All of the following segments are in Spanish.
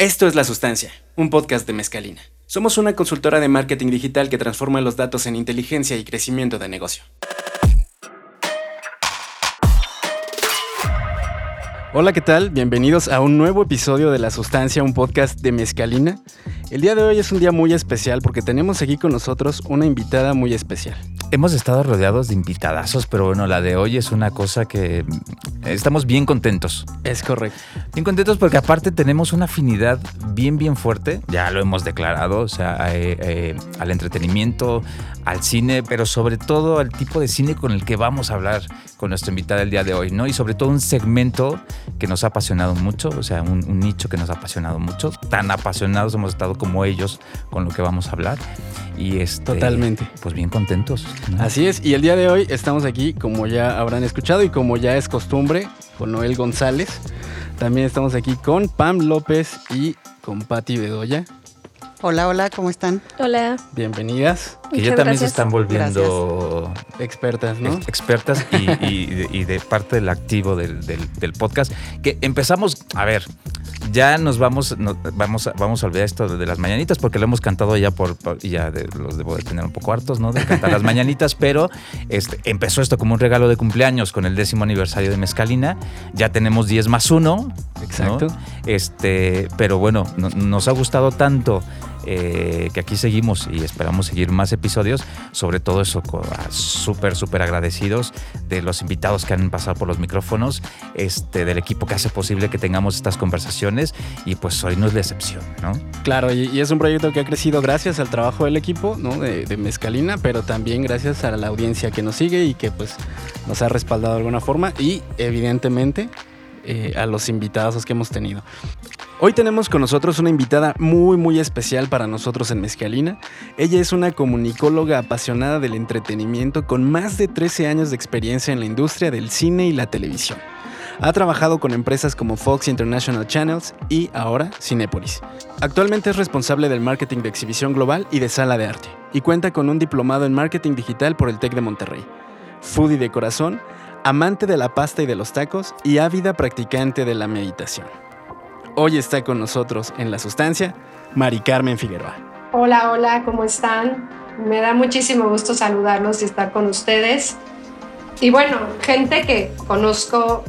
Esto es La Sustancia, un podcast de Mezcalina. Somos una consultora de marketing digital que transforma los datos en inteligencia y crecimiento de negocio. Hola, ¿qué tal? Bienvenidos a un nuevo episodio de La Sustancia, un podcast de Mezcalina. El día de hoy es un día muy especial porque tenemos aquí con nosotros una invitada muy especial. Hemos estado rodeados de invitadazos, pero bueno, la de hoy es una cosa que mm, estamos bien contentos. Es correcto. Bien contentos porque aparte tenemos una afinidad bien, bien fuerte, ya lo hemos declarado, o sea, eh, eh, al entretenimiento, al cine, pero sobre todo al tipo de cine con el que vamos a hablar con nuestra invitada el día de hoy, ¿no? Y sobre todo un segmento que nos ha apasionado mucho, o sea, un, un nicho que nos ha apasionado mucho. Tan apasionados hemos estado como ellos con lo que vamos a hablar. Y este, Totalmente. Pues bien contentos. ¿no? Así es, y el día de hoy estamos aquí, como ya habrán escuchado y como ya es costumbre, con Noel González. También estamos aquí con Pam López y con Patti Bedoya. Hola, hola, ¿cómo están? Hola. Bienvenidas, que ya también se están volviendo expertas, ¿no? ex- expertas y, y de- y de parte del activo del, del- del podcast. Que empezamos, a ver, ya nos vamos, vamos, a, vamos a olvidar esto de las mañanitas porque lo hemos cantado ya por, ya de- los debo de tener un poco hartos, ¿no? De cantar las mañanitas, pero este, empezó esto como un regalo de cumpleaños con el décimo aniversario de Mezcalina. Ya tenemos 10 más 1. Exacto. Este, pero bueno, no- nos ha gustado tanto eh, que aquí seguimos y esperamos seguir más episodios. Sobre todo eso, súper, súper agradecidos de los invitados que han pasado por los micrófonos, este, del equipo que hace posible que tengamos estas conversaciones y pues hoy no es la excepción, ¿no? Claro, y, y es un proyecto que ha crecido gracias al trabajo del equipo, ¿no? De, de Mezcalina, pero también gracias a la audiencia que nos sigue y que pues nos ha respaldado de alguna forma y evidentemente eh, a los invitados que hemos tenido. Hoy tenemos con nosotros una invitada muy muy especial para nosotros en Mezcalina. Ella es una comunicóloga apasionada del entretenimiento con más de 13 años de experiencia en la industria del cine y la televisión. Ha trabajado con empresas como Fox International Channels y ahora Cinépolis. Actualmente es responsable del marketing de exhibición global y de sala de arte, y cuenta con un diplomado en marketing digital por el TEC de Monterrey. Foodie de corazón, amante de la pasta y de los tacos y ávida practicante de la meditación. Hoy está con nosotros en La Sustancia, Mari Carmen Figueroa. Hola, hola, ¿cómo están? Me da muchísimo gusto saludarlos y estar con ustedes. Y bueno, gente que conozco,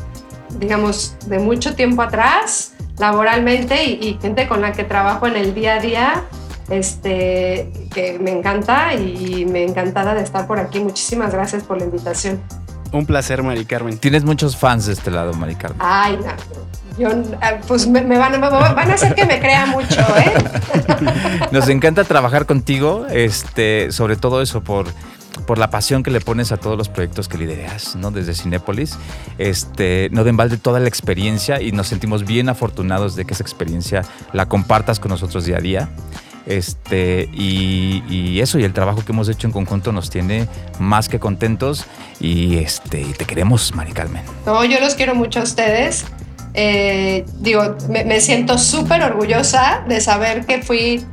digamos, de mucho tiempo atrás, laboralmente, y, y gente con la que trabajo en el día a día, este, que me encanta y me encantada de estar por aquí. Muchísimas gracias por la invitación. Un placer, Mari Carmen. Tienes muchos fans de este lado, Mari Carmen. Ay, no, yo, ah, pues me, me van, me van a hacer que me crea mucho, ¿eh? Nos encanta trabajar contigo, este, sobre todo eso por, por la pasión que le pones a todos los proyectos que lideras, ¿no? Desde Cinépolis. Este, no de embalde toda la experiencia y nos sentimos bien afortunados de que esa experiencia la compartas con nosotros día a día. Este, y, y eso, y el trabajo que hemos hecho en conjunto nos tiene más que contentos. Y este, y te queremos, Mari Carmen. No, yo los quiero mucho a ustedes. Eh, digo, me, me siento súper orgullosa de saber que fui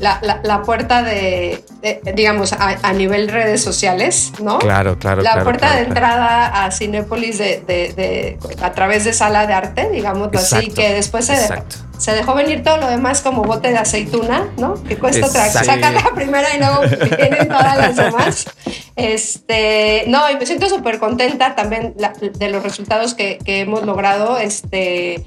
la, la- la puerta de, de, digamos, a, a nivel redes sociales, ¿no? Claro, claro. la claro, puerta claro, de claro. entrada a Cinépolis de, de- de- a través de sala de arte, digamos así, que después se, Exacto. Se dejó venir todo lo demás como bote de aceituna, ¿no? Que cuesta otra, sacar la primera y luego vienen todas las demás. Este, no, y me siento súper contenta también la- de los resultados que, que hemos logrado. Este,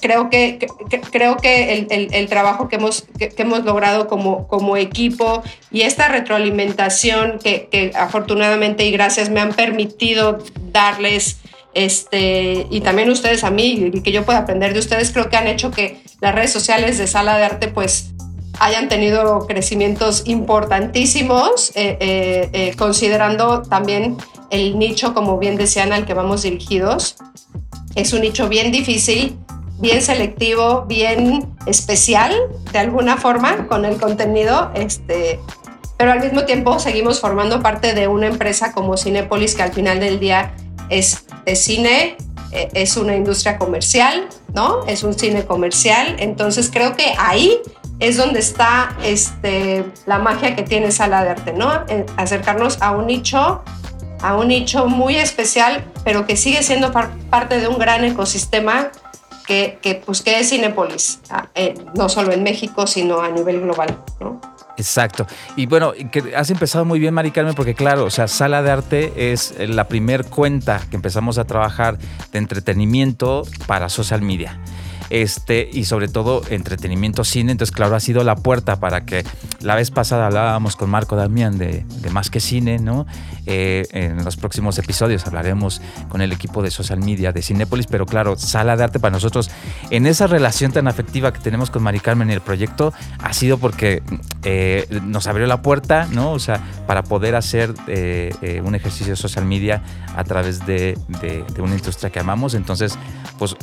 creo que, que- creo que el, el- el trabajo que hemos, que, que hemos logrado como, como equipo y esta retroalimentación que, que afortunadamente y gracias me han permitido darles este, y también ustedes a mí y que yo pueda aprender de ustedes, creo que han hecho que las redes sociales de Sala de Arte pues hayan tenido crecimientos importantísimos, eh, eh, eh, considerando también el nicho, como bien decían, al que vamos dirigidos. Es un nicho bien difícil, bien selectivo, bien especial, de alguna forma, con el contenido. Este, pero al mismo tiempo seguimos formando parte de una empresa como Cinépolis, que al final del día es, es cine, es una industria comercial, ¿no? Es un cine comercial. Entonces creo que ahí es donde está este, la magia que tiene Sala de Arte, ¿no? Eh, acercarnos a un nicho a un nicho muy especial, pero que sigue siendo par- parte de un gran ecosistema que, que, pues, Cinépolis, ah, eh, no solo en México, sino a nivel global. ¿no? Exacto. Y bueno, que has empezado muy bien, Mari Carmen, porque claro, o sea, Sala de Arte es la primer cuenta que empezamos a trabajar de entretenimiento para social media este, y sobre todo entretenimiento cine. Entonces, claro, ha sido la puerta para que la vez pasada hablábamos con Marco Damián de, Más que Cine, ¿no? Eh, en los próximos episodios hablaremos con el equipo de social media de Cinépolis, pero claro, sala de arte para nosotros, en esa relación tan afectiva que tenemos con Mari Carmen y el proyecto, ha sido porque eh, nos abrió la puerta, ¿no? O sea, para poder hacer eh, un ejercicio de social media a través de, de una industria que amamos. Entonces, pues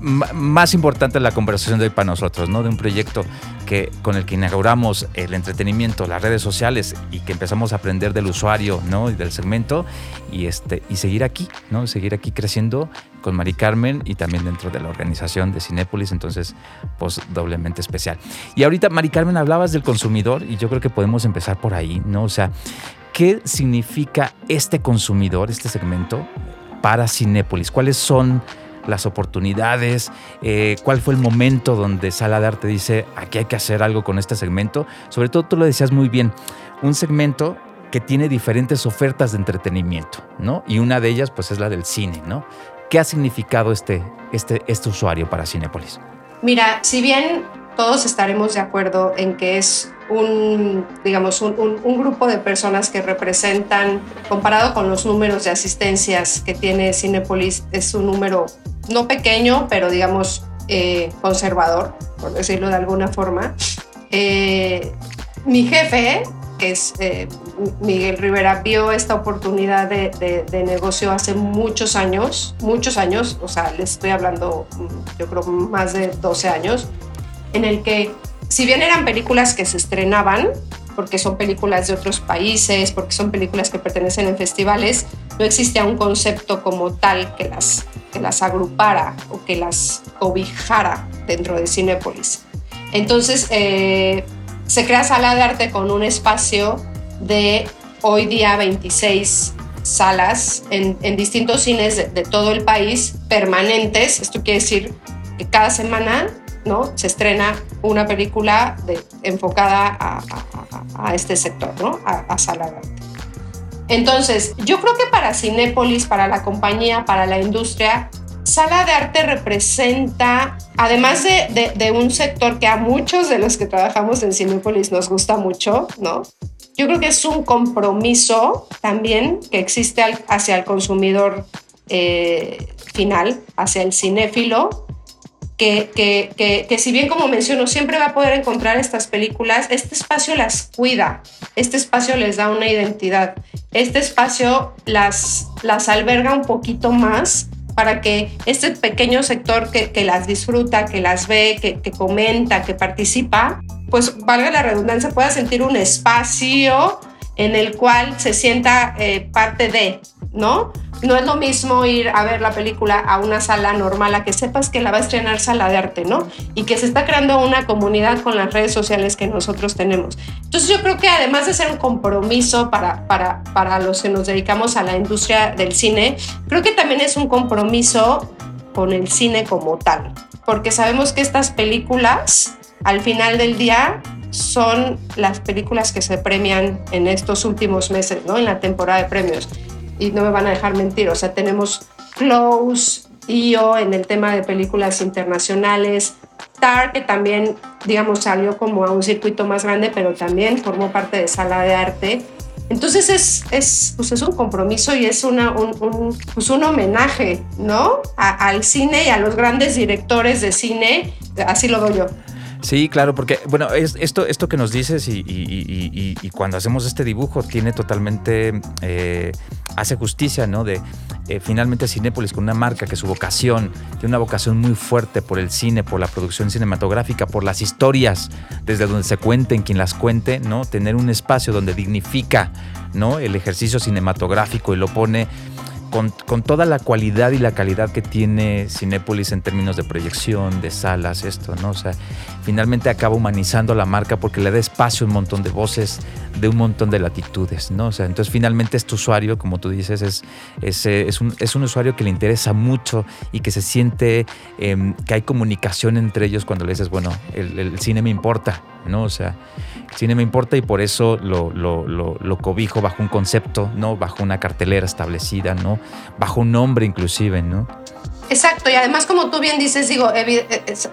más importante la conversación de hoy para nosotros, ¿no? De un proyecto que, con el que inauguramos el entretenimiento, las redes sociales y que empezamos a aprender del usuario, ¿no? Y del segmento y, este, y seguir aquí, ¿no? Seguir aquí creciendo con Mari Carmen y también dentro de la organización de Cinépolis, entonces, pues doblemente especial. Y ahorita, Mari Carmen, hablabas del consumidor y yo creo que podemos empezar por ahí, ¿no? O sea, ¿qué significa este consumidor, este segmento para Cinépolis? ¿Cuáles son las oportunidades, eh, cuál fue el momento donde Sala de Arte dice, aquí hay que hacer algo con este segmento. Sobre todo tú lo decías muy bien, un segmento que tiene diferentes ofertas de entretenimiento, ¿no? Y una de ellas pues es la del cine, ¿no? ¿Qué ha significado este, este, este usuario para Cinépolis? Mira, si bien todos estaremos de acuerdo en que es un, digamos, un, grupo de personas que representan, comparado con los números de asistencias que tiene Cinepolis, es un número no pequeño, pero digamos eh, conservador, por decirlo de alguna forma. Eh, mi jefe, que es eh, Miguel Rivera, vio esta oportunidad de, negocio hace muchos años, muchos años, o sea, les estoy hablando, mm, yo creo, más de 12 años, en el que si bien eran películas que se estrenaban, porque son películas de otros países, porque son películas que pertenecen en festivales, no existía un concepto como tal que las, agrupara o que las cobijara dentro de Cinépolis. Entonces, eh, se crea Sala de Arte con un espacio de hoy día 26 salas en, distintos cines de, de, todo el país permanentes. Esto quiere decir que cada semana ¿no? Se estrena una película enfocada a, este sector, ¿no? A, sala de arte. Entonces, yo creo que para Cinépolis, para la compañía, para la industria, sala de arte representa, además de, un sector que a muchos de los que trabajamos en Cinépolis nos gusta mucho, ¿no? Yo creo que es un compromiso también que existe hacia el consumidor eh, final, hacia el cinéfilo, que, que, si bien como menciono siempre va a poder encontrar estas películas, este espacio las cuida, este espacio les da una identidad, este espacio las, las alberga un poquito más para que este pequeño sector que, que las disfruta, que las ve, que, que, comenta, que participa, pues valga la redundancia, pueda sentir un espacio en el cual se sienta eh, parte de, ¿no? No es lo mismo ir a ver la película a una sala normal, a que sepas que la va a estrenar sala de arte, ¿no? Y que se está creando una comunidad con las redes sociales que nosotros tenemos. Entonces yo creo que además de ser un compromiso para, para, para los que nos dedicamos a la industria del cine, creo que también es un compromiso con el cine como tal, porque sabemos que estas películas al final del día son las películas que se premian en estos últimos meses, ¿no? En la temporada de premios y no me van a dejar mentir, o sea, tenemos Close, IO en el tema de películas internacionales, Tar, que también, digamos, salió como a un circuito más grande, pero también formó parte de sala de arte. Entonces es, es, pues es un compromiso y es una, un, pues un homenaje, ¿no? al cine y a los grandes directores de cine, así lo doy yo. Sí, claro, porque, bueno, es, esto, esto que nos dices y, cuando hacemos este dibujo tiene totalmente, eh, hace justicia, ¿no? De eh, finalmente Cinépolis con una marca que su vocación, tiene una vocación muy fuerte por el cine, por la producción cinematográfica, por las historias, desde donde se cuenten, quien las cuente, ¿no? Tener un espacio donde dignifica, ¿no? El ejercicio cinematográfico y lo pone con, toda la cualidad y la calidad que tiene Cinépolis en términos de proyección, de salas, esto, ¿no? O sea, finalmente acaba humanizando la marca porque le da espacio a un montón de voces de un montón de latitudes, ¿no? O sea, entonces finalmente este usuario, como tú dices, es, es, es, un, es un, usuario que le interesa mucho y que se siente eh, que hay comunicación entre ellos cuando le dices, bueno, el, cine me importa, ¿no? O sea, el cine me importa y por eso lo, lo, cobijo bajo un concepto, ¿no? Bajo una cartelera establecida, ¿no? Bajo un nombre inclusive, ¿no? Exacto, y además como tú bien dices, digo,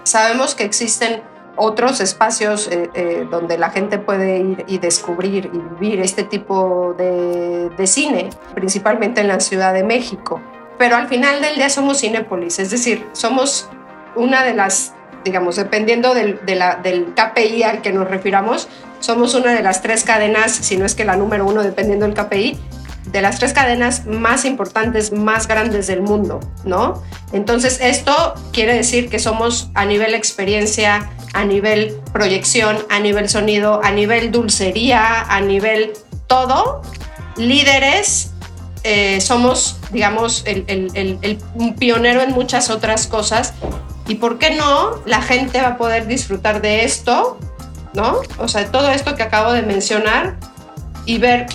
sabemos que existen otros espacios eh, eh, donde la gente puede ir y descubrir y vivir este tipo de, de, cine, principalmente en la Ciudad de México. Pero al final del día somos Cinépolis, es decir, somos una de las, digamos, dependiendo del, de la, del KPI al que nos refiramos, somos una de las tres cadenas, si no es que la número uno, dependiendo del KPI, de las tres cadenas más importantes, más grandes del mundo, ¿no? Entonces, esto quiere decir que somos a nivel experiencia, a nivel proyección, a nivel sonido, a nivel dulcería, a nivel todo, líderes, eh, somos, digamos, el, el, pionero en muchas otras cosas. ¿Y por qué no? La gente va a poder disfrutar de esto, ¿no? O sea, todo esto que acabo de mencionar y ver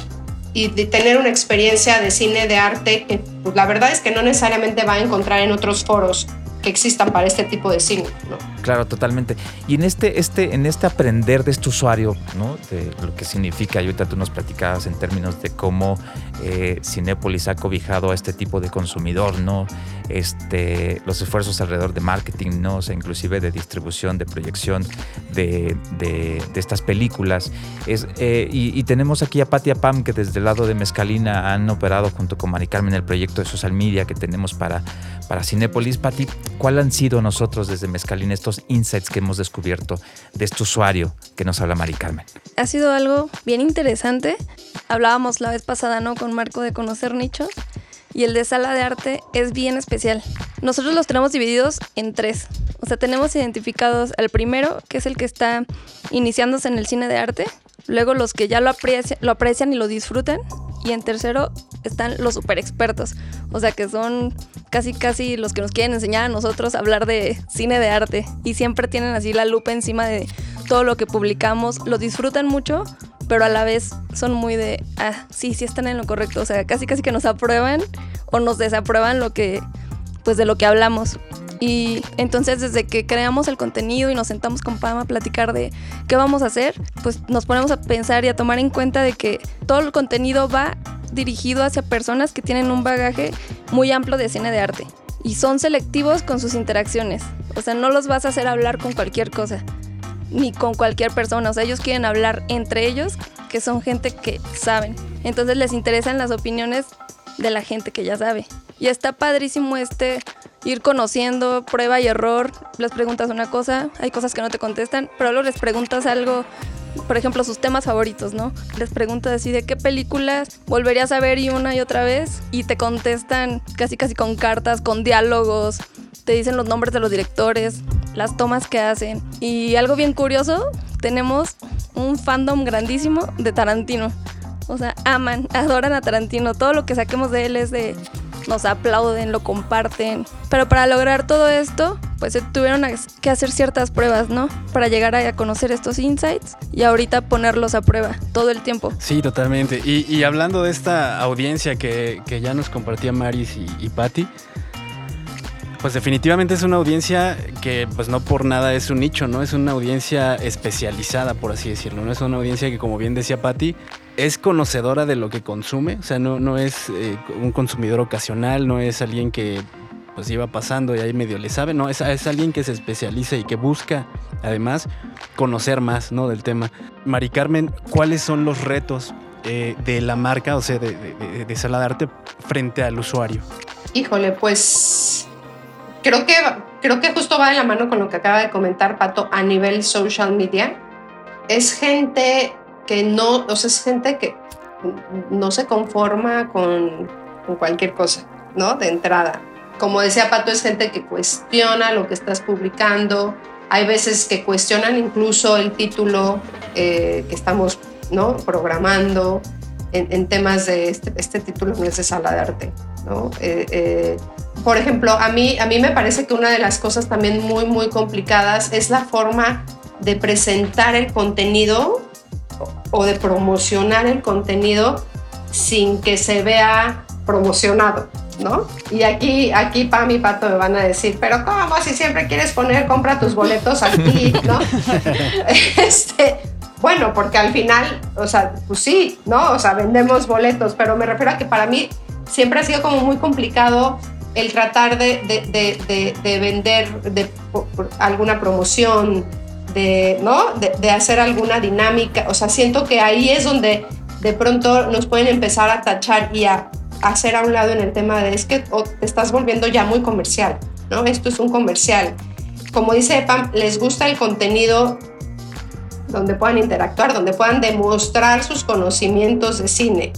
y de tener una experiencia de cine, de arte, que pues, la verdad es que no necesariamente va a encontrar en otros foros que existan para este tipo de cine. ¿no? Claro, totalmente. Y en este, este, en este aprender de este usuario, ¿no? de lo que significa, y ahorita tú nos platicabas en términos de cómo eh, Cinépolis ha cobijado a este tipo de consumidor, ¿no? Este, los esfuerzos alrededor de marketing, ¿no? O sea, inclusive de distribución, de proyección de, de, de estas películas. Es, eh, y, y, tenemos aquí a Patia Pam, que desde el lado de Mezcalina han operado junto con Mari Carmen el proyecto de social media que tenemos para, para Cinépolis. Pati, ¿cuál han sido nosotros desde Mezcalina estos insights que hemos descubierto de este usuario que nos habla Mari Carmen? Ha sido algo bien interesante. Hablábamos la vez pasada, ¿no? Con Marco de conocer nichos. Y el de sala de arte es bien especial. Nosotros los tenemos divididos en tres. O sea, tenemos identificados el primero, que es el que está iniciándose en el cine de arte. Luego los que ya lo aprecian, y lo disfrutan. Y en tercero están los super expertos. O sea, que son casi casi los que nos quieren enseñar a nosotros a hablar de cine de arte. Y siempre tienen así la lupa encima de todo lo que publicamos. Lo disfrutan mucho, pero a la vez son muy de, ah, sí, sí están en lo correcto. O sea, casi casi que nos aprueban o nos desaprueban lo que, pues de lo que hablamos. Y entonces desde que creamos el contenido y nos sentamos con Pam a platicar de qué vamos a hacer, pues nos ponemos a pensar y a tomar en cuenta de que todo el contenido va dirigido hacia personas que tienen un bagaje muy amplio de cine de arte. Y son selectivos con sus interacciones. O sea, no los vas a hacer hablar con cualquier cosa ni con cualquier persona. O sea, ellos quieren hablar entre ellos, que son gente que saben. Entonces les interesan las opiniones de la gente que ya sabe. Y está padrísimo este ir conociendo, prueba y error. Les preguntas una cosa, hay cosas que no te contestan, pero luego les preguntas algo, por ejemplo, sus temas favoritos, ¿no? Les preguntas así de qué películas volverías a ver y una y otra vez y te contestan casi casi con cartas, con diálogos, te dicen los nombres de los directores, las tomas que hacen. Y algo bien curioso, tenemos un fandom grandísimo de Tarantino. O sea, aman, adoran a Tarantino. Todo lo que saquemos de él es de... Nos aplauden, lo comparten. Pero para lograr todo esto, pues se tuvieron que hacer ciertas pruebas, ¿no? Para llegar a conocer estos insights y ahorita ponerlos a prueba todo el tiempo. Sí, totalmente. Y, y hablando de esta audiencia que, que, ya nos compartía Maris y, y Patti, pues definitivamente es una audiencia que pues no por nada es un nicho, ¿no? Es una audiencia especializada, por así decirlo, ¿no? Es una audiencia que, como bien decía Patti, es conocedora de lo que consume, o sea, no, no es eh, un consumidor ocasional, no es alguien que pues iba pasando y ahí medio le sabe, no, es, es alguien que se especializa y que busca además conocer más, ¿no? Del tema. Mari Carmen, ¿cuáles son los retos eh, de la marca, o sea, de, de, de Sala de Arte frente al usuario? Híjole, pues creo que, creo que justo va de la mano con lo que acaba de comentar Pato a nivel social media. Es gente que no, o sea, es gente que no se conforma con, con cualquier cosa, ¿no? De entrada. Como decía Pato, es gente que cuestiona lo que estás publicando. Hay veces que cuestionan incluso el título eh, que estamos ¿no? programando en, en temas de este, este título no es de sala de arte. ¿No? Eh, eh, por ejemplo, a mí, a mí me parece que una de las cosas también muy, muy complicadas es la forma de presentar el contenido o de promocionar el contenido sin que se vea promocionado, ¿no? Y aquí, aquí Pam y Pato me van a decir, pero ¿cómo? Si siempre quieres poner, compra tus boletos aquí, ¿no? este, bueno, porque al final, o sea, pues sí, ¿no? O sea, vendemos boletos, pero me refiero a que para mí siempre ha sido como muy complicado el tratar de, de, de, vender de, alguna promoción. De, hacer alguna dinámica. O sea, siento que ahí es donde de pronto nos pueden empezar a tachar y a hacer a un lado en el tema de es que te estás volviendo ya muy comercial, ¿no? Esto es un comercial. Como dice Pam, les gusta el contenido donde puedan interactuar, donde puedan demostrar sus conocimientos de cine.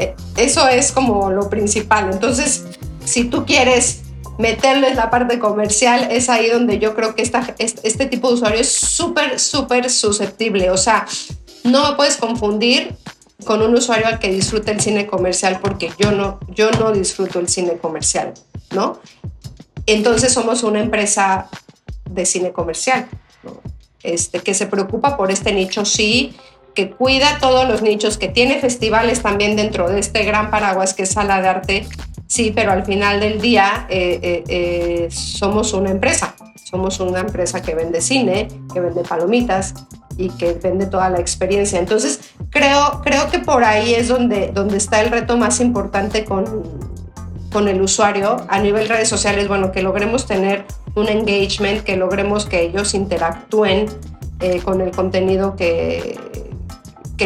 Eh, eso es como lo principal. Entonces, si tú quieres meterles la parte comercial, es ahí donde yo creo que este tipo de usuario es súper, súper susceptible. O sea, no me puedes confundir con un usuario al que disfruta el cine comercial porque yo no, yo no disfruto el cine comercial, ¿no? Entonces somos una empresa de cine comercial, este, que se preocupa por este nicho, sí, que cuida todos los nichos, que tiene festivales también dentro de este gran paraguas que es sala de arte, sí, pero al final del día eh, eh, eh, somos una empresa, somos una empresa que vende cine, que vende palomitas, y que vende toda la experiencia. Entonces, creo, creo que por ahí es donde, donde está el reto más importante con, con el usuario a nivel redes sociales, bueno, que logremos tener un engagement, que logremos que ellos interactúen eh, con el contenido que,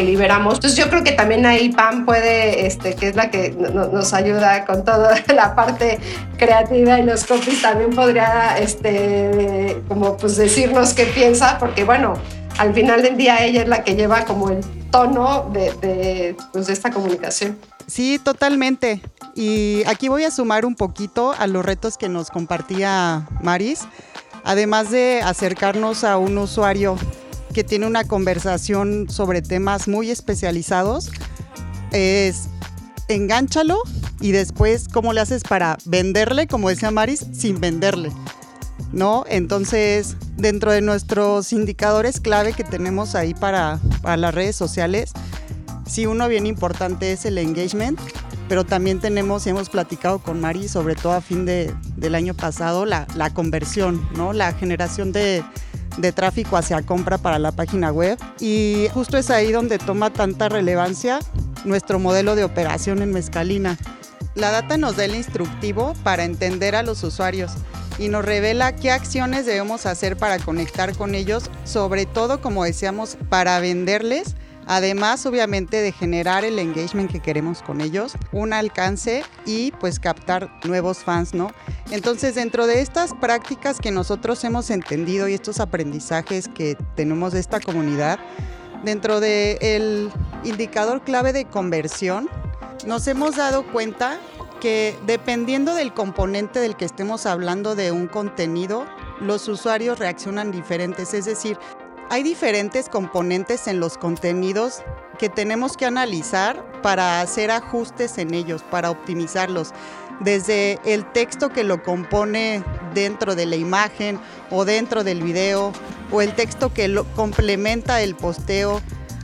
liberamos. Entonces yo creo que también ahí Pam puede, este, que es la que nos ayuda con toda la parte creativa y los copies, también podría, este, como pues decirnos qué piensa, porque bueno, al final del día ella es la que lleva como el tono de, pues, de, esta comunicación. Sí, totalmente. Y aquí voy a sumar un poquito a los retos que nos compartía Maris, además de acercarnos a un usuario que tiene una conversación sobre temas muy especializados, es engánchalo y después cómo le haces para venderle, como decía Maris, sin venderle. ¿no? Entonces, dentro de nuestros indicadores clave que tenemos ahí para, las redes sociales, sí, uno bien importante es el engagement, pero también tenemos y hemos platicado con Mari, sobre todo a fin de, del año pasado, la, conversión, ¿no? La generación de, de tráfico hacia compra para la página web. Y justo es ahí donde toma tanta relevancia nuestro modelo de operación en Mezcalina. La data nos da el instructivo para entender a los usuarios y nos revela qué acciones debemos hacer para conectar con ellos, sobre todo, como decíamos, para venderles. Además, obviamente, de generar el engagement que queremos con ellos, un alcance y pues captar nuevos fans, ¿no? Entonces, dentro de estas prácticas que nosotros hemos entendido y estos aprendizajes que tenemos de esta comunidad, dentro del indicador clave de conversión, nos hemos dado cuenta que dependiendo del componente del que estemos hablando de un contenido, los usuarios reaccionan diferentes. Es decir, hay diferentes componentes en los contenidos que tenemos que analizar para hacer ajustes en ellos, para optimizarlos. Desde el texto que lo compone dentro de la imagen o dentro del video, o el texto que lo complementa el posteo,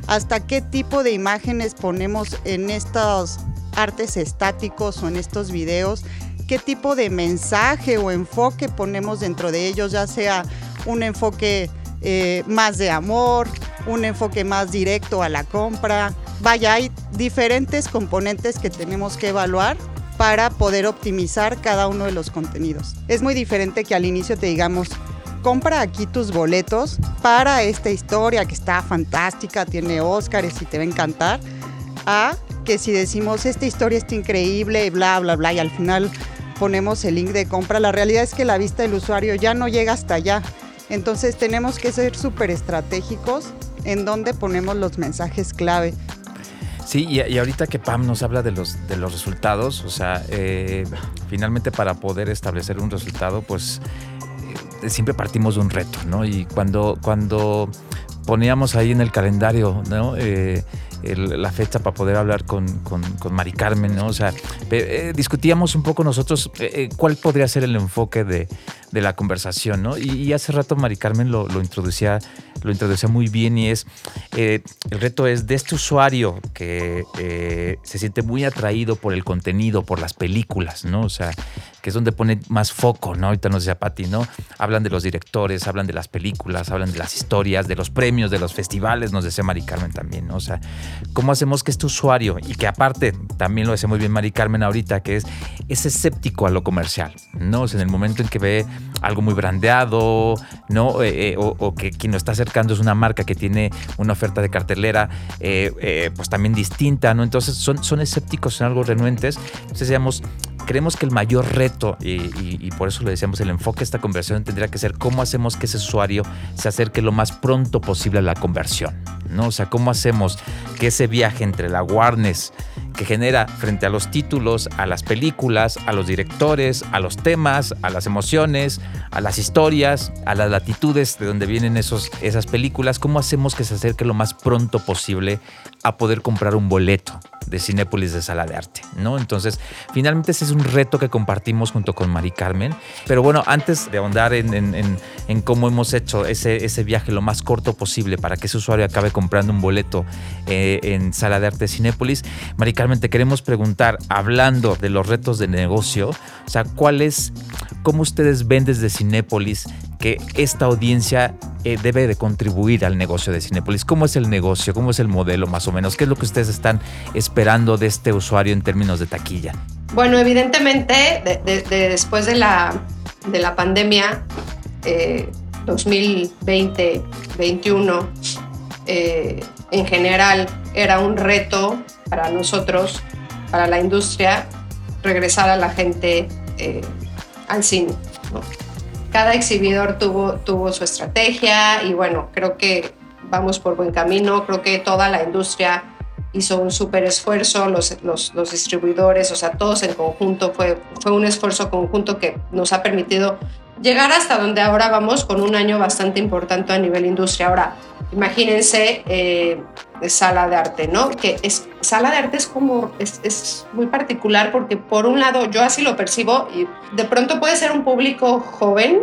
hasta qué tipo de imágenes ponemos en estos artes estáticos o en estos videos, qué tipo de mensaje o enfoque ponemos dentro de ellos, ya sea un enfoque eh, más de amor, un enfoque más directo a la compra. Vaya, hay diferentes componentes que tenemos que evaluar para poder optimizar cada uno de los contenidos. Es muy diferente que al inicio te digamos, compra aquí tus boletos para esta historia que está fantástica, tiene Óscares y te va a encantar, a que si decimos esta historia está increíble, bla, bla, bla, y al final ponemos el link de compra, la realidad es que la vista del usuario ya no llega hasta allá. Entonces tenemos que ser súper estratégicos en donde ponemos los mensajes clave. Sí, y, ahorita que Pam nos habla de los, de los resultados, o sea, eh, finalmente para poder establecer un resultado, pues eh, siempre partimos de un reto, ¿no? Y cuando, cuando poníamos ahí en el calendario, ¿no? Eh, la fecha para poder hablar con, con, Mari Carmen, ¿no? O sea, discutíamos un poco nosotros cuál podría ser el enfoque de, de la conversación, ¿no? Y, hace rato Mari Carmen lo, lo, introducía, lo introducía muy bien y es, el reto es de este usuario que se siente muy atraído por el contenido, por las películas, ¿no? O sea, que es donde pone más foco, ¿no? Ahorita nos decía Pati, ¿no? Hablan de los directores, hablan de las películas, hablan de las historias, de los premios, de los festivales, nos decía Mari Carmen también, ¿no? O sea, ¿cómo hacemos que este usuario, y que aparte también lo decía muy bien Mari Carmen ahorita, que es, es escéptico a lo comercial, ¿no? O sea, en el momento en que ve algo muy brandeado, ¿no? Eh, eh, o, que quien lo está acercando es una marca que tiene una oferta de cartelera, eh, pues también distinta, ¿no? Entonces son, son escépticos, son algo renuentes. Entonces, digamos, creemos que el mayor reto, y, por eso le decíamos, el enfoque de esta conversión tendría que ser cómo hacemos que ese usuario se acerque lo más pronto posible a la conversión. ¿no? O sea, cómo hacemos que ese viaje entre la awareness que genera frente a los títulos, a las películas, a los directores, a los temas, a las emociones, a las historias, a las latitudes de donde vienen esos, esas películas, cómo hacemos que se acerque lo más pronto posible a poder comprar un boleto de Cinépolis de Sala de Arte, ¿no? Entonces, finalmente ese es un reto que compartimos junto con Mari Carmen. Pero bueno, antes de ahondar en, cómo hemos hecho ese, ese, viaje lo más corto posible para que ese usuario acabe comprando un boleto eh, en Sala de Arte de Cinépolis, Mari Carmen, queremos preguntar, hablando de los retos de negocio, o sea, ¿cuál es, cómo ustedes ven desde Cinépolis que esta audiencia eh, debe de contribuir al negocio de Cinepolis. ¿Cómo es el negocio? ¿Cómo es el modelo más o menos? ¿Qué es lo que ustedes están esperando de este usuario en términos de taquilla? Bueno, evidentemente, después de la, de la pandemia 2020-2021, eh, eh, en general era un reto para nosotros, para la industria, regresar a la gente al cine cada exhibidor tuvo, tuvo su estrategia y bueno, creo que vamos por buen camino, creo que toda la industria hizo un súper esfuerzo, los, los, los, distribuidores, o sea, todos en conjunto, fue, fue un esfuerzo conjunto que nos ha permitido llegar hasta donde ahora vamos con un año bastante importante a nivel industria. Ahora, imagínense eh, sala de arte, ¿no? Que es, sala de arte es como, es, es, muy particular porque por un lado yo así lo percibo y de pronto puede ser un público joven,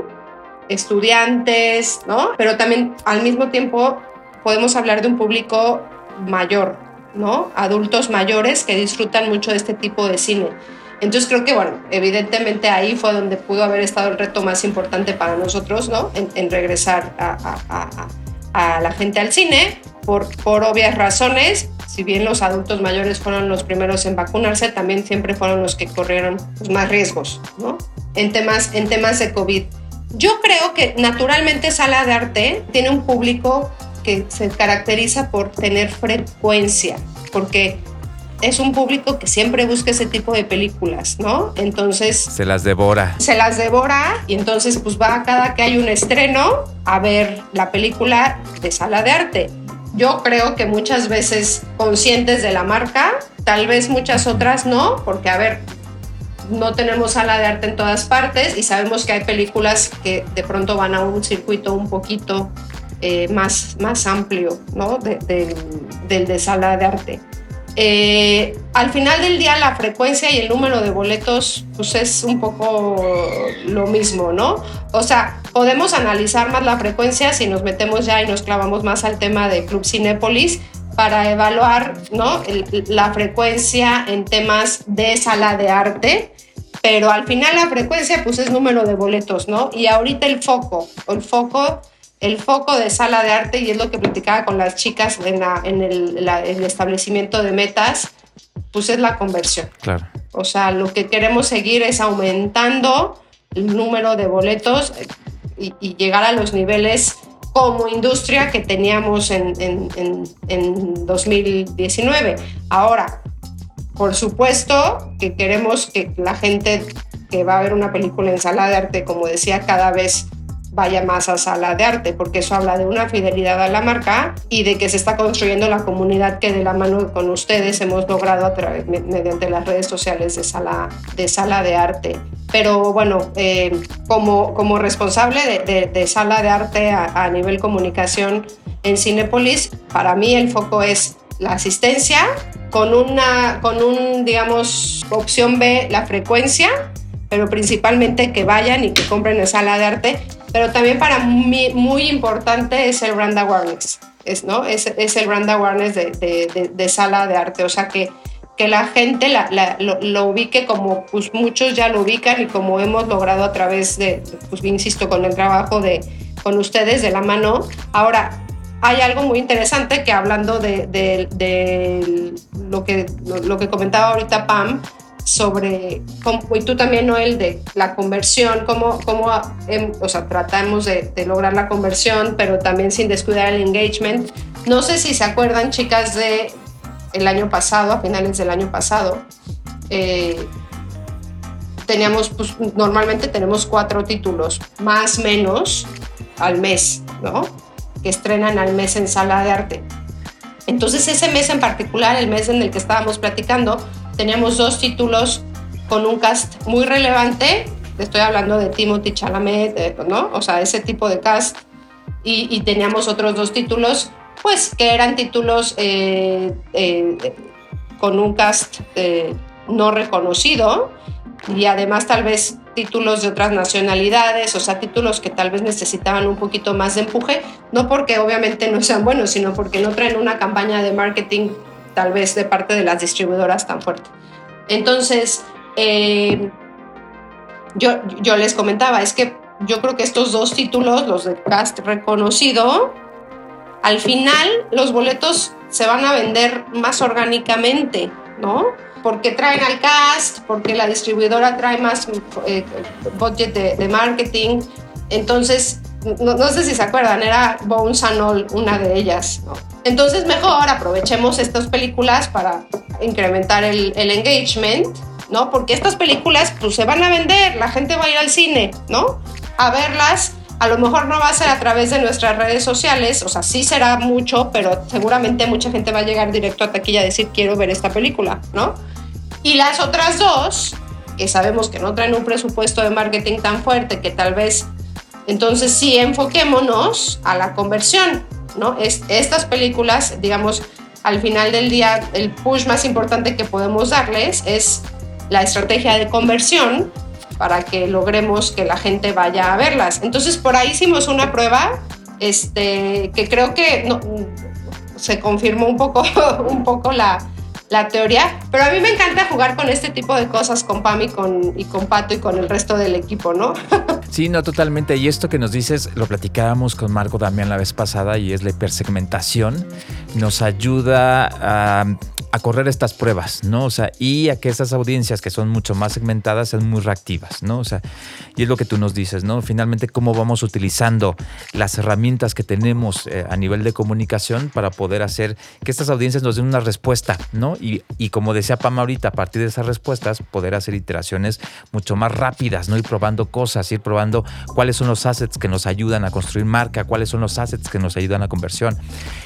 estudiantes, ¿no? Pero también al mismo tiempo podemos hablar de un público mayor, ¿no? Adultos mayores que disfrutan mucho de este tipo de cine. Entonces creo que, bueno, evidentemente ahí fue donde pudo haber estado el reto más importante para nosotros, ¿no? En, regresar a, la gente al cine, por, por obvias razones. Si bien los adultos mayores fueron los primeros en vacunarse, también siempre fueron los que corrieron pues, más riesgos, ¿no? En temas, en temas de COVID. Yo creo que naturalmente Sala de Arte tiene un público que se caracteriza por tener frecuencia, porque es un público que siempre busca ese tipo de películas, ¿no? Entonces... Se las devora. Se las devora y entonces pues va cada que hay un estreno a ver la película de sala de arte. Yo creo que muchas veces conscientes de la marca, tal vez muchas otras no, porque a ver, no tenemos sala de arte en todas partes y sabemos que hay películas que de pronto van a un circuito un poquito eh, más, más amplio, ¿no? del de sala de arte. Eh, al final del día la frecuencia y el número de boletos pues es un poco lo mismo, ¿no? O sea, podemos analizar más la frecuencia si nos metemos ya y nos clavamos más al tema de Club Cinépolis para evaluar ¿no? la frecuencia en temas de sala de arte, pero al final la frecuencia pues es número de boletos, ¿no? Y ahorita el foco, el foco el foco de sala de arte y es lo que platicaba con las chicas en, el, establecimiento de metas, pues es la conversión. Claro. O sea, lo que queremos seguir es aumentando el número de boletos y, llegar a los niveles como industria que teníamos en, en 2019. Ahora, por supuesto que queremos que la gente que va a ver una película en sala de arte, como decía, cada vez vaya más a sala de arte, porque eso habla de una fidelidad a la marca y de que se está construyendo la comunidad que de la mano con ustedes hemos logrado a través, mediante las redes sociales de sala de, sala de arte. Pero bueno, eh, como, como responsable de, sala de arte a, a nivel comunicación en Cinepolis, para mí el foco es la asistencia, con una, con un, digamos, opción B, la frecuencia, pero principalmente que vayan y que compren en sala de arte. Pero también para mí muy importante es el brand awareness, es, ¿no? es, es el brand awareness de, de, de, sala de arte, o sea que, que la gente la, la, lo, lo, ubique como pues, muchos ya lo ubican y como hemos logrado a través de, pues insisto, con el trabajo de, con ustedes de la mano. Ahora, hay algo muy interesante que hablando de, de, de lo, que, lo, lo, que comentaba ahorita Pam, sobre, y tú también, Noel, de la conversión, cómo, cómo o sea, tratamos de, de, lograr la conversión, pero también sin descuidar el engagement. No sé si se acuerdan, chicas, de el año pasado, a finales del año pasado, eh, teníamos, pues normalmente tenemos cuatro títulos, más menos al mes, ¿no? Que estrenan al mes en sala de arte. Entonces ese mes en particular, el mes en el que estábamos platicando, teníamos dos títulos con un cast muy relevante. Estoy hablando de Timothy Chalamet, ¿no? O sea, ese tipo de cast. Y, y teníamos otros dos títulos, pues que eran títulos eh, eh, con un cast eh, no reconocido y además tal vez títulos de otras nacionalidades, o sea, títulos que tal vez necesitaban un poquito más de empuje, no porque obviamente no sean buenos, sino porque no traen una campaña de marketing tal vez de parte de las distribuidoras tan fuerte. Entonces, eh, yo, yo les comentaba, es que yo creo que estos dos títulos, los de cast reconocido, al final los boletos se van a vender más orgánicamente, ¿no? Porque traen al cast, porque la distribuidora trae más eh, budget de, de, marketing. Entonces, no, sé si se acuerdan, era Bones and All una de ellas. Entonces, mejor aprovechemos estas películas para incrementar el, el, engagement, ¿no? Porque estas películas, pues, se van a vender, la gente va a ir al cine, ¿no? A verlas. A lo mejor no va a ser a través de nuestras redes sociales, o sea, sí será mucho, pero seguramente mucha gente va a llegar directo a taquilla a decir, quiero ver esta película, ¿no? Y las otras dos, que sabemos que no traen un presupuesto de marketing tan fuerte, que tal vez, entonces sí enfoquémonos a la conversión, ¿no? Es, estas películas, digamos, al final del día, el push más importante que podemos darles es la estrategia de conversión para que logremos que la gente vaya a verlas. Entonces, por ahí hicimos una prueba este, que creo que se confirmó un poco, un poco la, la teoría, pero a mí me encanta jugar con este tipo de cosas con Pam con, y con Pato y con el resto del equipo, ¿no? Sí, no, totalmente. Y esto que nos dices, lo platicábamos con Marco también la vez pasada y es la hipersegmentación. Nos ayuda a, correr estas pruebas, ¿no? O sea, y a que esas audiencias que son mucho más segmentadas sean muy reactivas, ¿no? O sea, y es lo que tú nos dices, ¿no? Finalmente, cómo vamos utilizando las herramientas que tenemos eh, a nivel de comunicación para poder hacer que estas audiencias nos den una respuesta, ¿no? Y, y, como decía Pam ahorita, a partir de esas respuestas, poder hacer iteraciones mucho más rápidas, ¿no? Ir probando cosas, ir probando cuáles son los assets que nos ayudan a construir marca, cuáles son los assets que nos ayudan a conversión.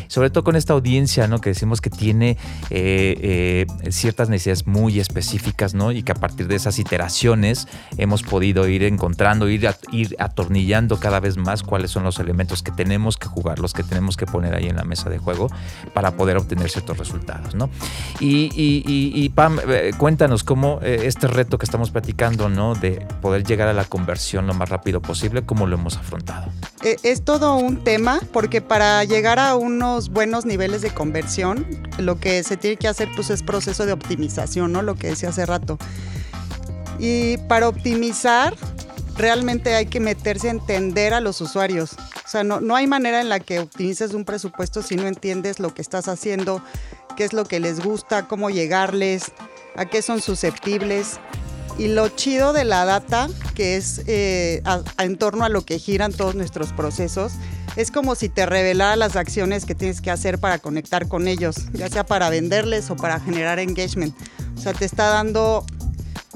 Sobre todo con esta audiencia, ¿no? Que decimos que tiene eh, eh, ciertas necesidades muy específicas, ¿no? Y que a partir de esas iteraciones hemos podido ir encontrando, ir, ir atornillando cada vez más cuáles son los elementos que tenemos que jugar, los que tenemos que poner ahí en la mesa de juego para poder obtener ciertos resultados, ¿no? Y, y, y, y Pam, eh, cuéntanos cómo este reto que estamos platicando, ¿no? De poder llegar a la conversión lo más rápido posible, ¿cómo lo hemos afrontado? Es todo un tema porque para llegar a unos buenos niveles de conversión, lo que se tiene que hacer pues es proceso de optimización, ¿no? Lo que decía hace rato. Y para optimizar, realmente hay que meterse a entender a los usuarios. O sea, no, no hay manera en la que optimices un presupuesto si no entiendes lo que estás haciendo, qué es lo que les gusta, cómo llegarles, a qué son susceptibles. Y lo chido de la data, que es eh, a, a, en torno a lo que giran todos nuestros procesos, es como si te revelara las acciones que tienes que hacer para conectar con ellos, ya sea para venderles o para generar engagement. O sea, te está dando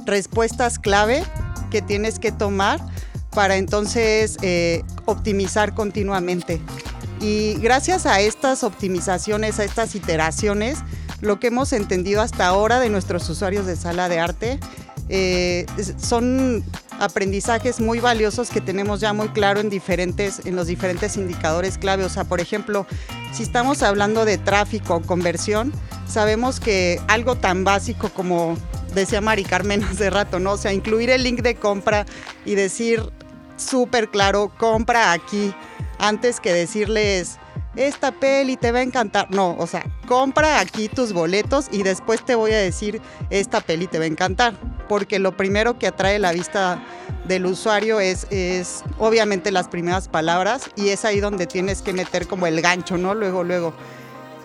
respuestas clave que tienes que tomar para entonces eh, optimizar continuamente. Y gracias a estas optimizaciones, a estas iteraciones, lo que hemos entendido hasta ahora de nuestros usuarios de sala de arte eh, son aprendizajes muy valiosos que tenemos ya muy claro en diferentes en los diferentes indicadores clave o sea por ejemplo si estamos hablando de tráfico o conversión, sabemos que algo tan básico como decía Mari Carmen hace rato, ¿no? O sea, incluir el link de compra y decir súper claro, compra aquí, antes que decirles, esta peli te va a encantar. No, o sea, compra aquí tus boletos y después te voy a decir, esta peli te va a encantar. Porque lo primero que atrae la vista del usuario es, es obviamente las primeras palabras y es ahí donde tienes que meter como el gancho, ¿no? Luego, luego.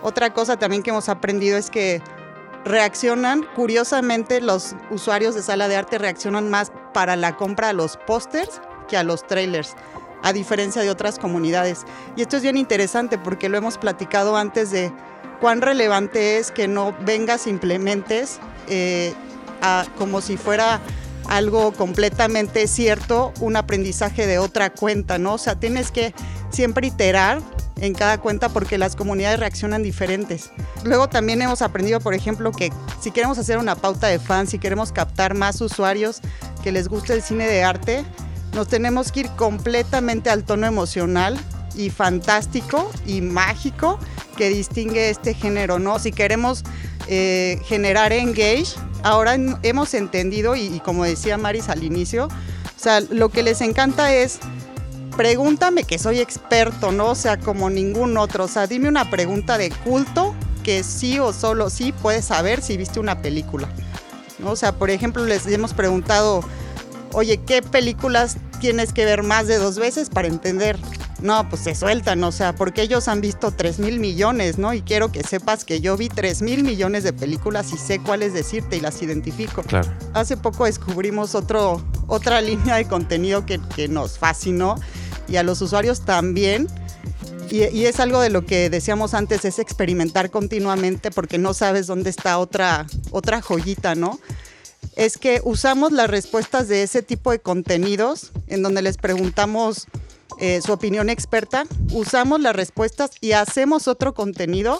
Otra cosa también que hemos aprendido es que reaccionan, curiosamente los usuarios de sala de arte reaccionan más para la compra a los pósters que a los trailers, a diferencia de otras comunidades. Y esto es bien interesante porque lo hemos platicado antes de cuán relevante es que no vengas implementes eh, como si fuera algo completamente cierto, un aprendizaje de otra cuenta, ¿no? O sea, tienes que siempre iterar en cada cuenta porque las comunidades reaccionan diferentes. Luego también hemos aprendido, por ejemplo, que si queremos hacer una pauta de fans, si queremos captar más usuarios que les guste el cine de arte, nos tenemos que ir completamente al tono emocional y fantástico y mágico que distingue este género, ¿no? Si queremos eh, generar engage, ahora hemos entendido, y, como decía Maris al inicio, o sea, lo que les encanta es pregúntame que soy experto, ¿no? O sea, como ningún otro. O sea, dime una pregunta de culto que sí o solo sí puedes saber si viste una película. ¿no? O sea, por ejemplo, les hemos preguntado, oye, ¿qué películas tienes que ver más de dos veces para entender? No, pues se sueltan, o sea, porque ellos han visto 3 mil millones, ¿no? Y quiero que sepas que yo vi 3 mil millones de películas y sé cuáles decirte y las identifico. Claro. Hace poco descubrimos otro, otra línea de contenido que, que nos fascinó y a los usuarios también. Y, es algo de lo que decíamos antes, es experimentar continuamente porque no sabes dónde está otra, otra joyita, ¿no? Es que usamos las respuestas de ese tipo de contenidos en donde les preguntamos eh, su opinión experta, usamos las respuestas y hacemos otro contenido.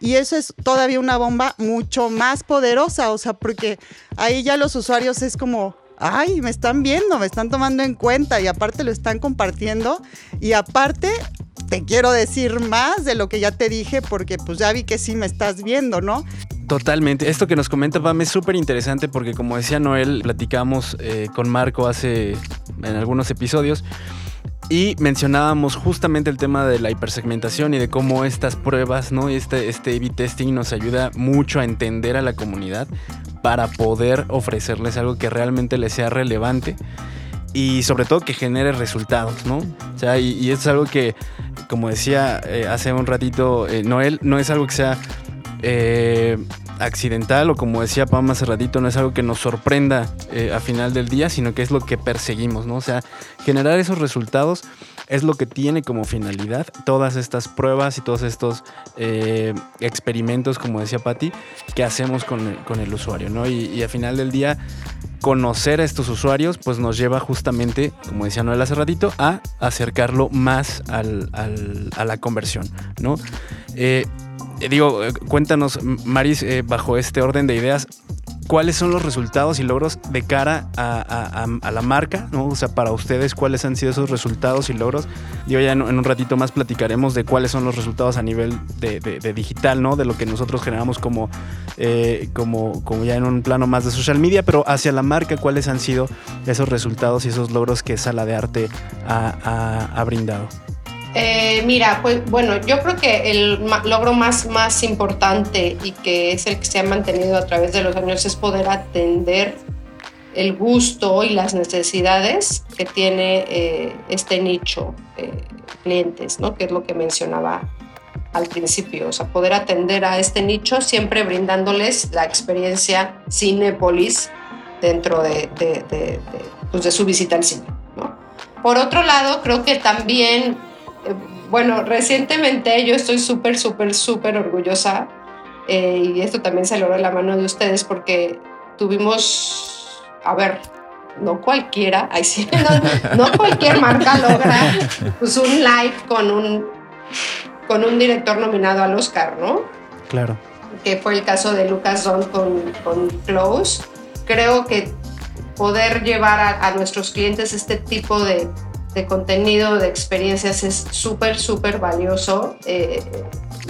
Y eso es todavía una bomba mucho más poderosa, o sea, porque ahí ya los usuarios es como, ay, me están viendo, me están tomando en cuenta y aparte lo están compartiendo y aparte te quiero decir más de lo que ya te dije porque pues ya vi que sí me estás viendo, ¿no? Totalmente. Esto que nos comenta Pam es súper interesante porque como decía Noel, platicamos eh, con Marco hace en algunos episodios y mencionábamos justamente el tema de la hipersegmentación y de cómo estas pruebas, ¿no? Este, este A-B testing nos ayuda mucho a entender a la comunidad para poder ofrecerles algo que realmente les sea relevante y sobre todo que genere resultados, ¿no? O sea, y, es algo que, como decía eh, hace un ratito eh, Noel, no es algo que sea eh, accidental o como decía Pam hace no es algo que nos sorprenda a final del día, sino que es lo que perseguimos, ¿no? O sea, generar esos resultados es lo que tiene como finalidad todas estas pruebas y todos estos eh, experimentos, como decía Patti, que hacemos con, el usuario, ¿no? Y, y, al final del día, conocer a estos usuarios, pues nos lleva justamente, como decía Noel hace a acercarlo más al, a la conversión, ¿no? Eh, digo, cuéntanos, Maris, eh, bajo este orden de ideas, cuáles son los resultados y logros de cara a, la marca, ¿no? O sea, para ustedes, cuáles han sido esos resultados y logros. Yo ya en, un ratito más platicaremos de cuáles son los resultados a nivel de, digital, ¿no? De lo que nosotros generamos como, eh, como, como ya en un plano más de social media, pero hacia la marca, cuáles han sido esos resultados y esos logros que Sala de Arte ha brindado. Eh, mira, pues bueno, yo creo que el logro más, más importante y que es el que se ha mantenido a través de los años es poder atender el gusto y las necesidades que tiene eh, este nicho de clientes, ¿no? Que es lo que mencionaba al principio, o sea, poder atender a este nicho siempre brindándoles la experiencia Cinepolis dentro de, de, pues de su visita al cine. ¿no? Por otro lado, creo que también bueno, recientemente yo estoy súper, súper, súper orgullosa eh, y esto también se logró en la mano de ustedes porque tuvimos, a ver, no cualquiera, ay, sí, no, cualquier marca logra pues, un live con un, con un director nominado al Oscar, ¿no? Claro. Que fue el caso de Lucas Don con, con Close. Creo que poder llevar a, a nuestros clientes este tipo de de contenido, de experiencias es súper, súper valioso. Eh,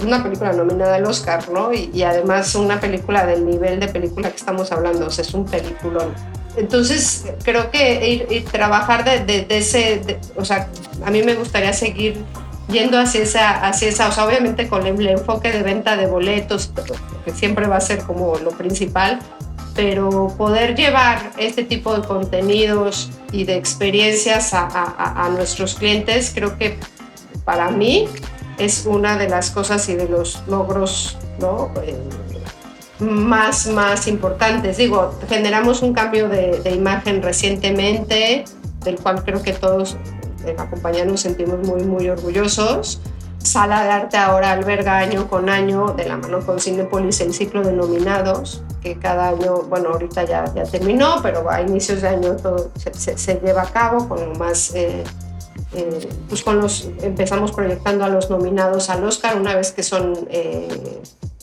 una película nominada al Oscar, ¿no? Y, además una película del nivel de película que estamos hablando, o sea, es un peliculón. Entonces, creo que ir, trabajar de, ese, o sea, a mí me gustaría seguir yendo hacia esa, hacia esa, o sea, obviamente con el, enfoque de venta de boletos, que siempre va a ser como lo principal, pero poder llevar este tipo de contenidos y de experiencias a, a nuestros clientes, creo que para mí es una de las cosas y de los logros. Eh, más, más importantes. Digo, generamos un cambio de, imagen recientemente, del cual creo que todos en la compañía nos sentimos muy, muy orgullosos. Sala de Arte ahora alberga año con año, de la mano con Cinepolis, el ciclo de nominados, que cada año, bueno, ahorita ya, ya terminó, pero a inicios de año todo se, lleva a cabo con más eh, eh, pues con los, empezamos proyectando a los nominados al Oscar una vez que son eh,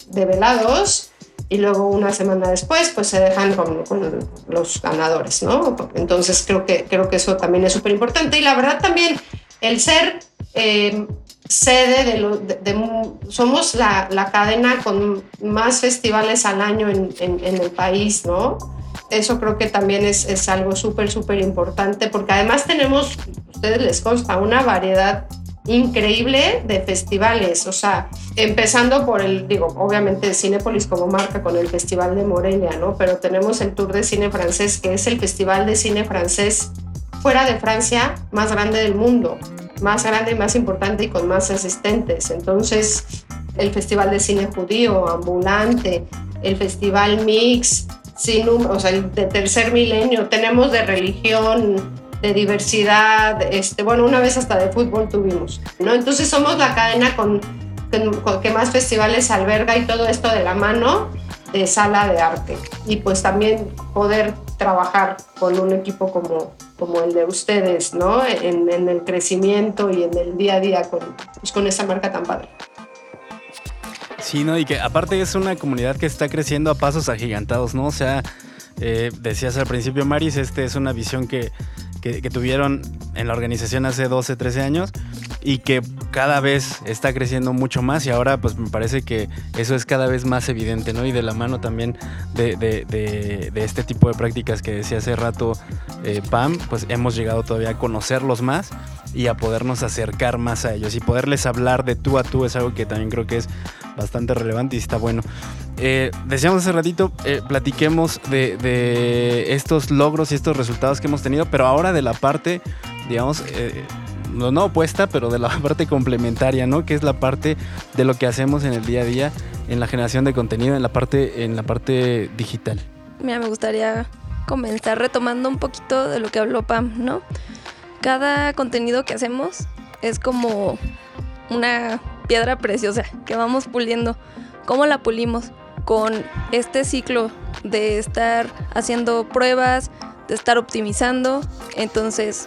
develados y luego una semana después pues se dejan con, los ganadores, ¿no? Entonces creo que, creo que eso también es súper importante y la verdad también el ser eh, sede de, lo, somos la, la, cadena con más festivales al año en, en, el país, ¿no? Eso creo que también es, es algo súper, súper importante porque además tenemos ustedes les consta una variedad increíble de festivales, o sea, empezando por el, digo, obviamente Cinepolis como marca con el Festival de Morelia, ¿no? Pero tenemos el Tour de Cine Francés, que es el festival de cine francés fuera de Francia más grande del mundo, más grande, más importante y con más asistentes. Entonces, el Festival de Cine Judío, ambulante, el Festival Mix, sin, o sea, el de tercer milenio, tenemos de religión, de diversidad, este, bueno, una vez hasta de fútbol tuvimos, ¿no? Entonces somos la cadena con, que más festivales alberga y todo esto de la mano sala de arte. Y pues también poder trabajar con un equipo como, como el de ustedes, ¿no? En, el crecimiento y en el día a día con, pues, con esa marca tan padre. Sí, ¿no? Y que aparte es una comunidad que está creciendo a pasos agigantados, ¿no? O sea, eh, decías al principio, Maris, este es una visión que que, tuvieron en la organización hace 12, 13 años y que cada vez está creciendo mucho más y ahora pues me parece que eso es cada vez más evidente, ¿no? Y de la mano también de, este tipo de prácticas que decía hace rato eh, Pam, pues hemos llegado todavía a conocerlos más y a podernos acercar más a ellos y poderles hablar de tú a tú es algo que también creo que es bastante relevante y está bueno. Eh, decíamos hace ratito, eh, platiquemos de, estos logros y estos resultados que hemos tenido, pero ahora de la parte, digamos, eh, no, no opuesta, pero de la parte complementaria, ¿no? Que es la parte de lo que hacemos en el día a día, en la generación de contenido, en la parte, en la parte digital. Mira, me gustaría comenzar retomando un poquito de lo que habló Pam, ¿no? Cada contenido que hacemos es como una piedra preciosa que vamos puliendo. ¿Cómo la pulimos? Con este ciclo de estar haciendo pruebas, de estar optimizando. Entonces,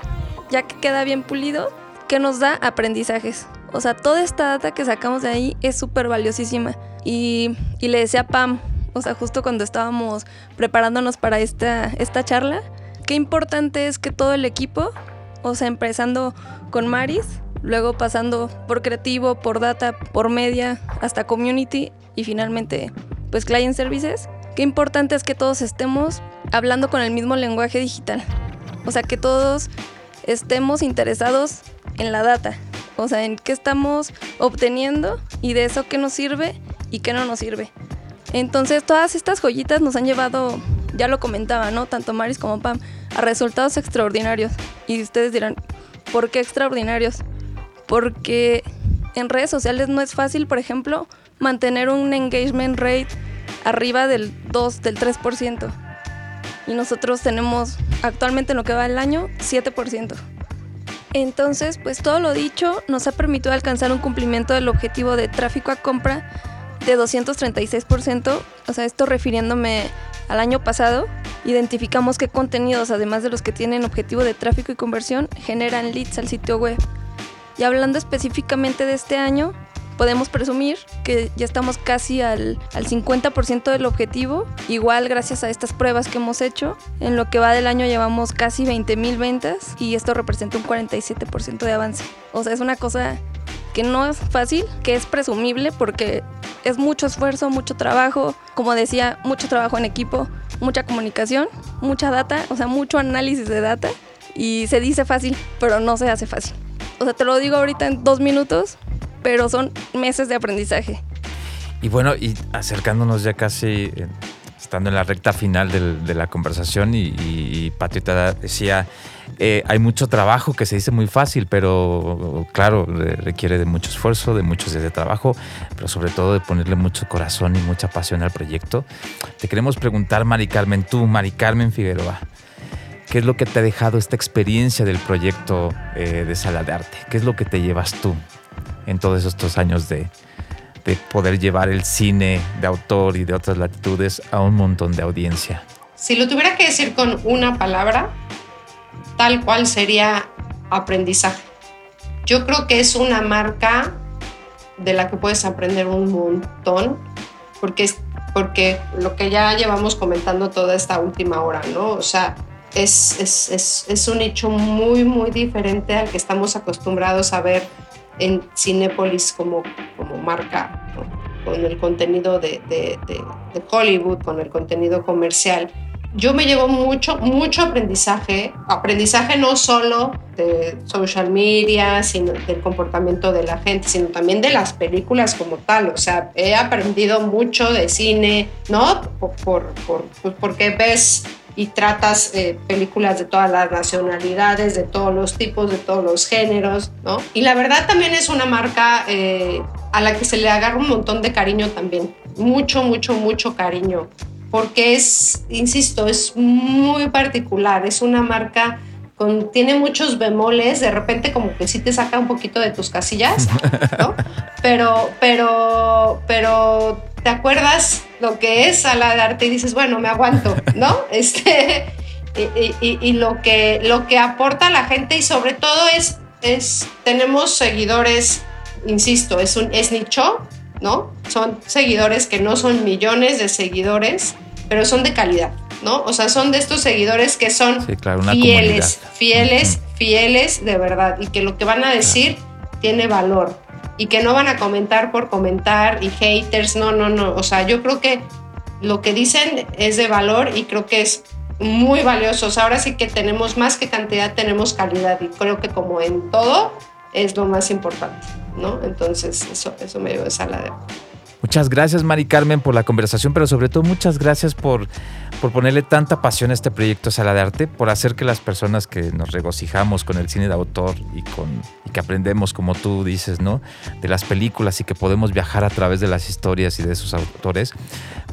ya que queda bien pulido, ¿qué nos da? Aprendizajes. O sea, toda esta data que sacamos de ahí es súper valiosísima. Y, y, le decía a Pam, o sea, justo cuando estábamos preparándonos para esta, esta charla, qué importante es que todo el equipo, o sea, empezando con Maris, luego pasando por creativo, por data, por media, hasta community y finalmente pues client services. Qué importante es que todos estemos hablando con el mismo lenguaje digital. O sea, que todos estemos interesados en la data. O sea, en qué estamos obteniendo y de eso qué nos sirve y qué no nos sirve. Entonces, todas estas joyitas nos han llevado, ya lo comentaba, ¿no? Tanto Maris como Pam, a resultados extraordinarios. Y ustedes dirán, ¿por qué extraordinarios? porque en redes sociales no es fácil, por ejemplo, mantener un engagement rate arriba del 2, del 3%. Y nosotros tenemos actualmente en lo que va el año 7%. Entonces, pues todo lo dicho nos ha permitido alcanzar un cumplimiento del objetivo de tráfico a compra de 236%, o sea, esto refiriéndome al año pasado, identificamos qué contenidos, además de los que tienen objetivo de tráfico y conversión, generan leads al sitio web. Y hablando específicamente de este año, podemos presumir que ya estamos casi al, al 50% del objetivo. Igual gracias a estas pruebas que hemos hecho, en lo que va del año llevamos casi 20 mil ventas y esto representa un 47% de avance. O sea, es una cosa que no es fácil, que es presumible porque es mucho esfuerzo, mucho trabajo, como decía, mucho trabajo en equipo, mucha comunicación, mucha data, o sea, mucho análisis de data y se dice fácil, pero no se hace fácil. O sea, te lo digo ahorita en dos minutos, pero son meses de aprendizaje. Y bueno, y acercándonos ya casi, estando en la recta final del- de la conversación, y, y, decía, eh, hay mucho trabajo que se dice muy fácil, pero claro, re- requiere de mucho esfuerzo, de muchos días de trabajo, pero sobre todo de ponerle mucho corazón y mucha pasión al proyecto. Te queremos preguntar, Mari Carmen, tú, Mari Carmen Figueroa, ¿qué es lo que te ha dejado esta experiencia del proyecto eh, de Sala de Arte? ¿Qué es lo que te llevas tú en todos estos años de, de poder llevar el cine de autor y de otras latitudes a un montón de audiencia? Si lo tuviera que decir con una palabra, tal cual sería aprendizaje. Yo creo que es una marca de la que puedes aprender un montón, porque, porque lo que ya llevamos comentando toda esta última hora, ¿no? O sea, es, es, es un hecho muy, muy diferente al que estamos acostumbrados a ver en Cinépolis como, como marca, ¿no? con el contenido de, de, de, de Hollywood, con el contenido comercial yo me llevo mucho, mucho aprendizaje, aprendizaje no solo de social media, sino del comportamiento de la gente, sino también de las películas como tal. O sea, he aprendido mucho de cine, ¿no? Por, por, por pues porque ves y tratas eh, películas de todas las nacionalidades, de todos los tipos, de todos los géneros, ¿no? Y la verdad también es una marca eh, a la que se le agarra un montón de cariño también, mucho, mucho, mucho cariño porque es, insisto, es muy particular, es una marca con, tiene muchos bemoles, de repente como que sí te saca un poquito de tus casillas, ¿no? Pero, pero, pero te acuerdas lo que es sala de arte y dices, bueno, me aguanto, ¿no? Este, y, y, y lo, que, lo que aporta la gente y sobre todo es, es tenemos seguidores, insisto, es, un, es nicho, ¿no? Son seguidores que no son millones de seguidores, pero son de calidad, ¿no? O sea, son de estos seguidores que son sí, claro, una fieles, comunidad. fieles, uh -huh. fieles de verdad y que lo que van a decir claro. tiene valor y que no van a comentar por comentar y haters, no, no, no. O sea, yo creo que lo que dicen es de valor y creo que es muy valioso. Ahora sí que tenemos más que cantidad, tenemos calidad y creo que como en todo es lo más importante. ¿no? Entonces, eso, eso me dio esa ladera. Muchas gracias, Mari Carmen, por la conversación, pero sobre todo muchas gracias por, por ponerle tanta pasión a este proyecto Sala de Arte, por hacer que las personas que nos regocijamos con el cine de autor y, con, y que aprendemos, como tú dices, ¿no? de las películas y que podemos viajar a través de las historias y de sus autores,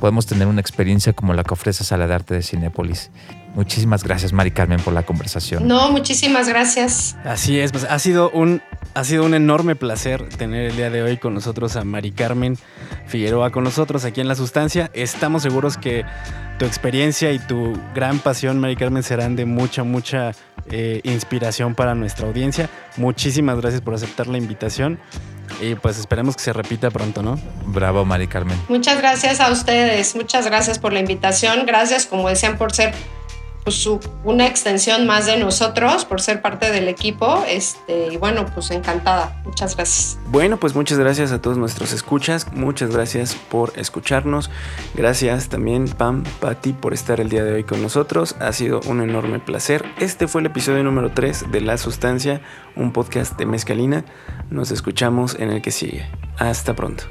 podemos tener una experiencia como la que ofrece Sala de Arte de Cinépolis. Muchísimas gracias, Mari Carmen, por la conversación. No, muchísimas gracias. Así es, pues ha sido un, ha sido un enorme placer tener el día de hoy con nosotros a Mari Carmen Figueroa con nosotros aquí en La Sustancia. Estamos seguros que tu experiencia y tu gran pasión, Mari Carmen, serán de mucha, mucha eh, inspiración para nuestra audiencia. Muchísimas gracias por aceptar la invitación y pues esperemos que se repita pronto, ¿no? Bravo, Mari Carmen. Muchas gracias a ustedes, muchas gracias por la invitación, gracias, como decían, por ser pues, una extensión más de nosotros por ser parte del equipo. Este, y bueno, pues encantada. Muchas gracias. Bueno, pues muchas gracias a todos nuestros escuchas. Muchas gracias por escucharnos. Gracias también, Pam, Patti, por estar el día de hoy con nosotros. Ha sido un enorme placer. Este fue el episodio número 3 de La Sustancia, un podcast de Mezcalina. Nos escuchamos en el que sigue. Hasta pronto.